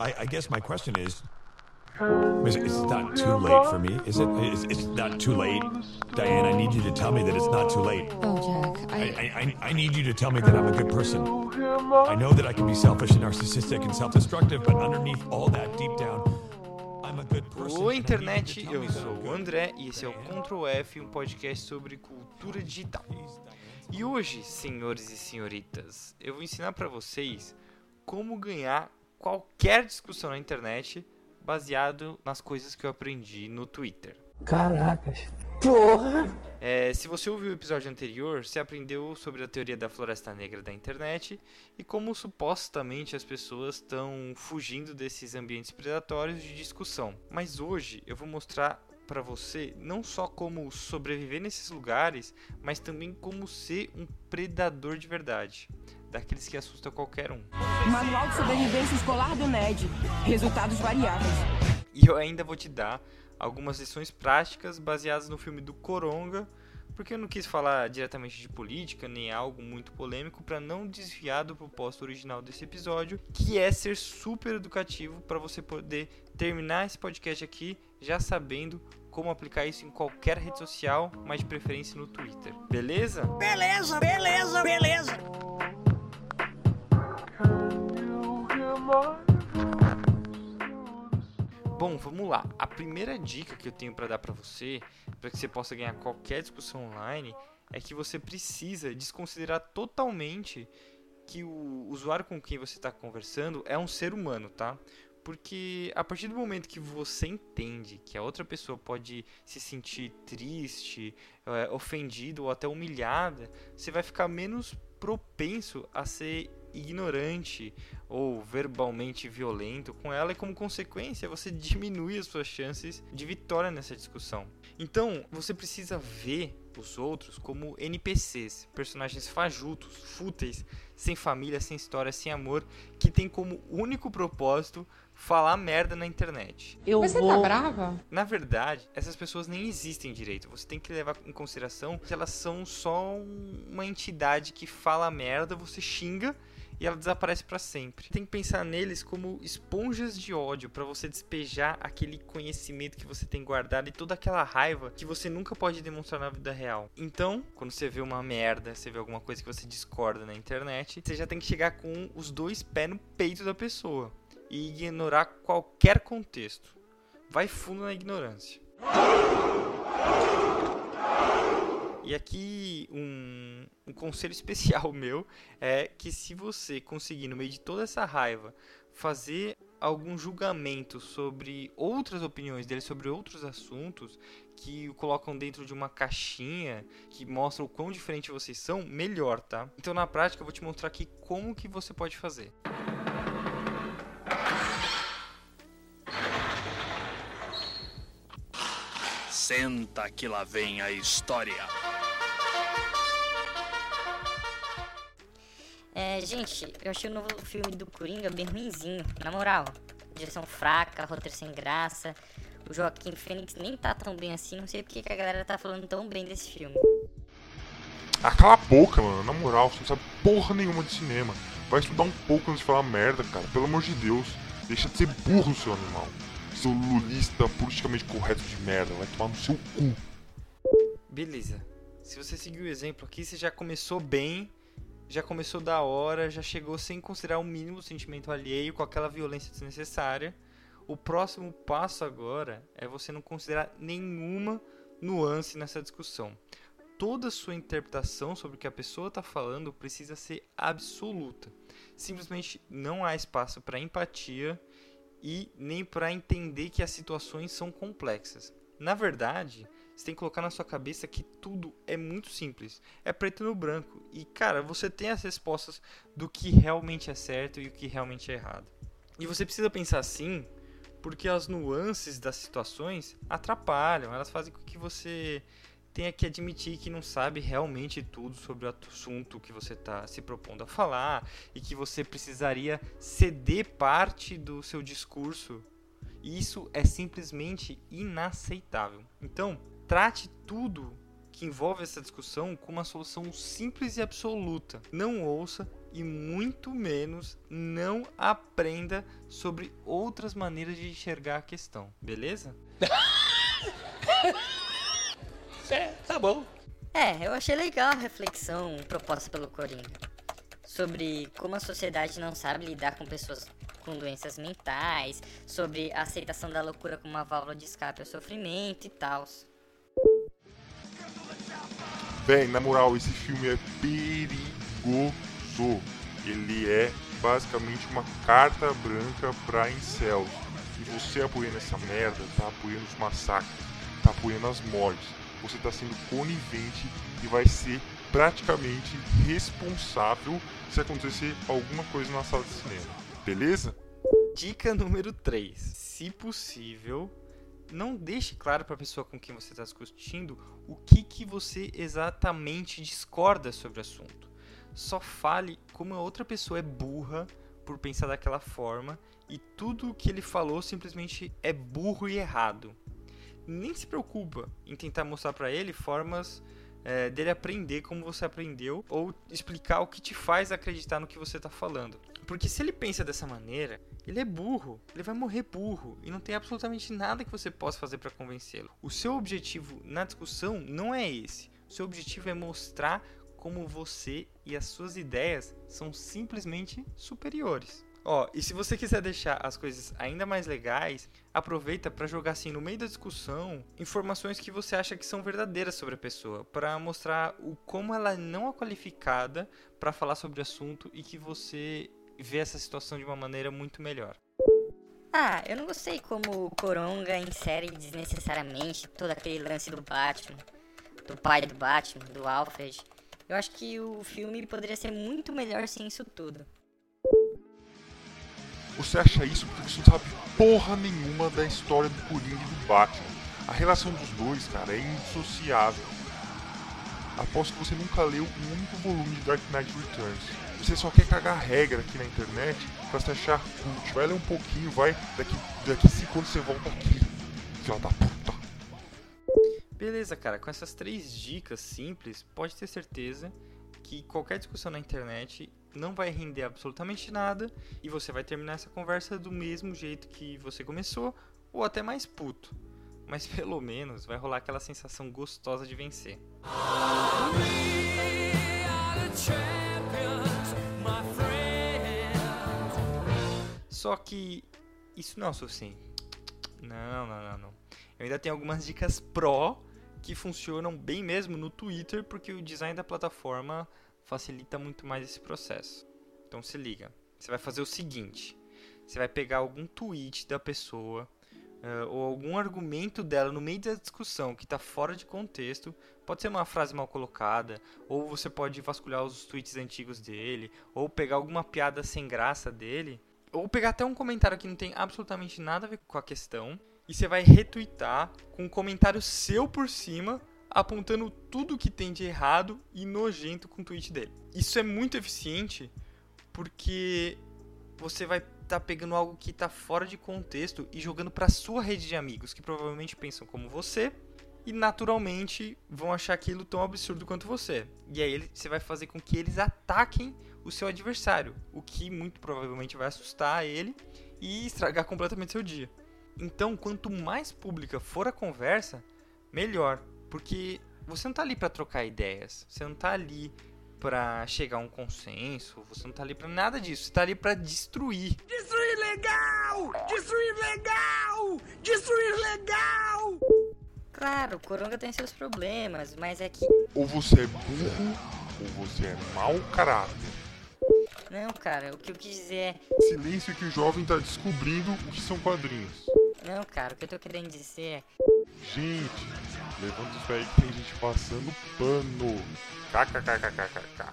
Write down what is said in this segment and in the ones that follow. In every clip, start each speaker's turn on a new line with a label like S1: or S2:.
S1: I, I guess my question is, is it's not too late for me, is it? It's, it's not too late, Diane. I need you to tell me that it's not too late.
S2: Oh, Jack,
S1: I,
S2: I.
S1: I, I- need you to tell me that I'm a good person. I know that I can be selfish and narcissistic and self-destructive, but underneath all that, deep down, I'm a good person.
S3: Oi, internet, eu sou o. André e esse é o Ctrl F, um podcast sobre cultura digital. E hoje, senhores e senhoritas, eu vou ensinar pra vocês como ganhar qualquer discussão na internet baseado nas coisas que eu aprendi no Twitter.
S4: Caracas. Porra!
S3: É, se você ouviu o episódio anterior, você aprendeu sobre a teoria da floresta negra da internet e como supostamente as pessoas estão fugindo desses ambientes predatórios de discussão. Mas hoje eu vou mostrar para você não só como sobreviver nesses lugares, mas também como ser um predador de verdade, daqueles que assustam qualquer um.
S5: Manual de sobrevivência escolar do NED. Resultados variáveis.
S3: E eu ainda vou te dar algumas lições práticas baseadas no filme do Coronga, porque eu não quis falar diretamente de política nem algo muito polêmico para não desviar do propósito original desse episódio, que é ser super educativo para você poder terminar esse podcast aqui já sabendo como aplicar isso em qualquer rede social, mas de preferência no Twitter. Beleza?
S6: Beleza, beleza, beleza.
S3: Bom, vamos lá. A primeira dica que eu tenho para dar para você, para que você possa ganhar qualquer discussão online, é que você precisa desconsiderar totalmente que o usuário com quem você está conversando é um ser humano, tá? Porque a partir do momento que você entende que a outra pessoa pode se sentir triste, eh, ofendido ou até humilhada, você vai ficar menos propenso a ser ignorante ou verbalmente violento com ela e como consequência você diminui as suas chances de vitória nessa discussão. Então, você precisa ver os outros como NPCs, personagens fajutos, fúteis, sem família, sem história, sem amor, que tem como único propósito falar merda na internet.
S2: Eu Você tá brava?
S3: Na verdade, essas pessoas nem existem direito. Você tem que levar em consideração que elas são só um- uma entidade que fala merda, você xinga e ela desaparece pra sempre. Tem que pensar neles como esponjas de ódio pra você despejar aquele conhecimento que você tem guardado e toda aquela raiva que você nunca pode demonstrar na vida real. Então, quando você vê uma merda, você vê alguma coisa que você discorda na internet, você já tem que chegar com os dois pés no peito da pessoa e ignorar qualquer contexto. Vai fundo na ignorância. E aqui um, um conselho especial meu é que se você conseguir, no meio de toda essa raiva, fazer algum julgamento sobre outras opiniões dele, sobre outros assuntos, que o colocam dentro de uma caixinha, que mostram o quão diferente vocês são, melhor, tá? Então na prática eu vou te mostrar aqui como que você pode fazer.
S7: Senta que lá vem a história.
S8: Gente, eu achei o novo filme do Coringa bem ruinzinho, na moral. Direção fraca, roteiro sem graça. O Joaquim Fênix nem tá tão bem assim, não sei porque que a galera tá falando tão bem desse filme.
S9: Ah, cala a boca, mano. Na moral, você não sabe porra nenhuma de cinema. Vai estudar um pouco antes de falar merda, cara. Pelo amor de Deus. Deixa de ser burro, seu animal. Seu lulista politicamente correto de merda. Vai tomar no seu cu.
S3: Beleza. Se você seguir o exemplo aqui, você já começou bem, já começou da hora, já chegou sem considerar o mínimo sentimento alheio, com aquela violência desnecessária. O próximo passo agora é você não considerar nenhuma nuance nessa discussão. Toda sua interpretação sobre o que a pessoa está falando precisa ser absoluta. Simplesmente não há espaço para empatia e nem para entender que as situações são complexas. Na verdade, você tem que colocar na sua cabeça que tudo é muito simples. É preto no branco. E, cara, você tem as respostas do que realmente é certo e o que realmente é errado. E você precisa pensar assim, porque as nuances das situações atrapalham. Elas fazem com que você tenha que admitir que não sabe realmente tudo sobre o assunto que você está se propondo a falar e que você precisaria ceder parte do seu discurso. E isso é simplesmente inaceitável. Então, trate tudo que envolve essa discussão com uma solução simples e absoluta. Não ouça, e muito menos não aprenda sobre outras maneiras de enxergar a questão, beleza?
S4: É, tá bom.
S8: É, eu achei legal a reflexão proposta pelo Coringa sobre como a sociedade não sabe lidar com pessoas com doenças mentais, sobre a aceitação da loucura como uma válvula de escape ao sofrimento e tal.
S9: Bem, na moral, esse filme é perigoso. Ele é basicamente uma carta branca pra incels. E você apoiando essa merda, tá apoiando os massacres, tá apoiando as mortes. Você tá sendo conivente e vai ser praticamente responsável se acontecer alguma coisa na sala de cinema. Beleza?
S3: Dica número 3. Se possível, não deixe claro para a pessoa com quem você está discutindo o que, que você exatamente discorda sobre o assunto. Só fale como a outra pessoa é burra por pensar daquela forma e tudo o que ele falou simplesmente é burro e errado. Nem se preocupa em tentar mostrar para ele formas é, dele aprender como você aprendeu ou explicar o que te faz acreditar no que você está falando. Porque se ele pensa dessa maneira, ele é burro, ele vai morrer burro e não tem absolutamente nada que você possa fazer para convencê-lo. O seu objetivo na discussão não é esse. O seu objetivo é mostrar como você e as suas ideias são simplesmente superiores. Ó, e se você quiser deixar as coisas ainda mais legais, aproveita para jogar assim no meio da discussão informações que você acha que são verdadeiras sobre a pessoa, para mostrar o como ela não é qualificada para falar sobre o assunto e que você vê essa situação de uma maneira muito melhor.
S8: Ah, eu não gostei como o Coronga insere desnecessariamente todo aquele lance do Batman, do pai do Batman, do Alfred. Eu acho que o filme poderia ser muito melhor sem isso tudo.
S9: Você acha isso porque você não sabe porra nenhuma da história do Coringa e do Batman. A relação dos dois, cara, é indissociável. Aposto que você nunca leu um único volume de Dark Knight Returns. Você só quer cagar regra aqui na internet pra se achar cult. Vai ler um pouquinho, vai. Daqui, daqui cinco anos você volta aqui. Filha da puta.
S3: Beleza, cara, com essas três dicas simples, pode ter certeza que qualquer discussão na internet não vai render absolutamente nada e você vai terminar essa conversa do mesmo jeito que você começou ou até mais puto. Mas pelo menos vai rolar aquela sensação gostosa de vencer. Só que isso não é o suficiente. Não, não, não, não. Eu ainda tenho algumas dicas pró que funcionam bem mesmo no Twitter, porque o design da plataforma facilita muito mais esse processo. Então se liga. Você vai fazer o seguinte: você vai pegar algum tweet da pessoa uh, ou algum argumento dela no meio da discussão que está fora de contexto. Pode ser uma frase mal colocada, ou você pode vasculhar os tweets antigos dele, ou pegar alguma piada sem graça dele, ou pegar até um comentário que não tem absolutamente nada a ver com a questão e você vai retweetar com um comentário seu por cima apontando tudo que tem de errado e nojento com o tweet dele. Isso é muito eficiente porque você vai estar tá pegando algo que está fora de contexto e jogando para sua rede de amigos que provavelmente pensam como você e naturalmente vão achar aquilo tão absurdo quanto você. E aí você vai fazer com que eles ataquem o seu adversário, o que muito provavelmente vai assustar ele e estragar completamente seu dia. Então, quanto mais pública for a conversa, melhor, porque você não tá ali para trocar ideias, você não tá ali para chegar a um consenso, você não tá ali para nada disso, você tá ali para destruir.
S6: Destruir legal! Destruir legal! Destruir legal!
S8: Claro, o Coronga tem seus problemas, mas é que.
S9: Ou você é burro, ou você é mau caráter.
S8: Não, cara, o que eu quis dizer é.
S9: Silêncio que o jovem tá descobrindo o que são quadrinhos.
S8: Não, cara, o que eu tô querendo dizer é.
S9: Gente, levanta isso aí que tem gente passando pano. KKKKKK.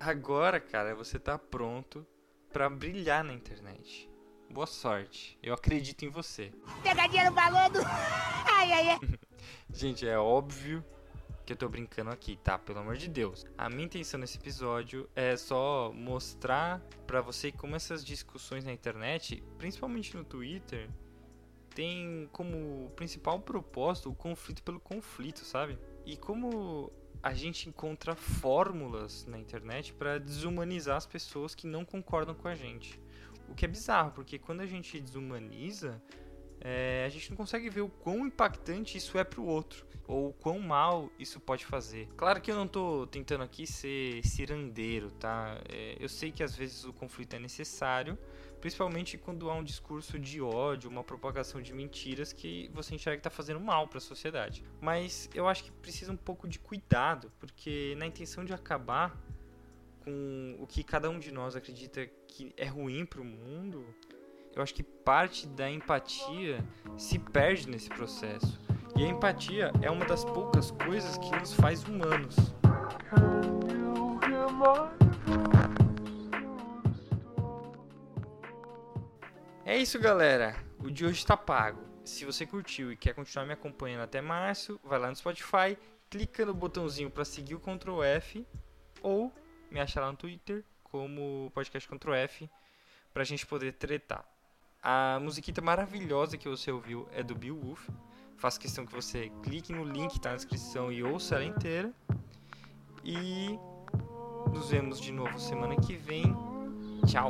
S3: Agora, cara, você tá pronto para brilhar na internet. Boa sorte. Eu acredito em você.
S6: Pegadinha no balão do... Ai, ai, ai.
S3: Gente, é óbvio que eu tô brincando aqui, tá? Pelo amor de Deus. A minha intenção nesse episódio é só mostrar para você como essas discussões na internet, principalmente no Twitter, tem como principal propósito o conflito pelo conflito, sabe? E como a gente encontra fórmulas na internet para desumanizar as pessoas que não concordam com a gente. O que é bizarro, porque quando a gente desumaniza, é, a gente não consegue ver o quão impactante isso é pro outro, ou o quão mal isso pode fazer. Claro que eu não tô tentando aqui ser cirandeiro, tá? É, eu sei que às vezes o conflito é necessário, principalmente quando há um discurso de ódio, uma propagação de mentiras que você enxerga que está fazendo mal para a sociedade. Mas eu acho que precisa um pouco de cuidado, porque na intenção de acabar com o que cada um de nós acredita que é ruim para o mundo, eu acho que parte da empatia se perde nesse processo. E a empatia é uma das poucas coisas que nos faz humanos. É isso, galera. O de hoje está pago. Se você curtiu e quer continuar me acompanhando até março, vai lá no Spotify, clica no botãozinho para seguir o Ctrl F ou me achar lá no Twitter como podcast Ctrl F pra gente poder tretar. A musiquita maravilhosa que você ouviu é do Bill Wolf. Faço questão que você clique no link que tá na descrição e ouça ela inteira. E nos vemos de novo semana que vem. Tchau.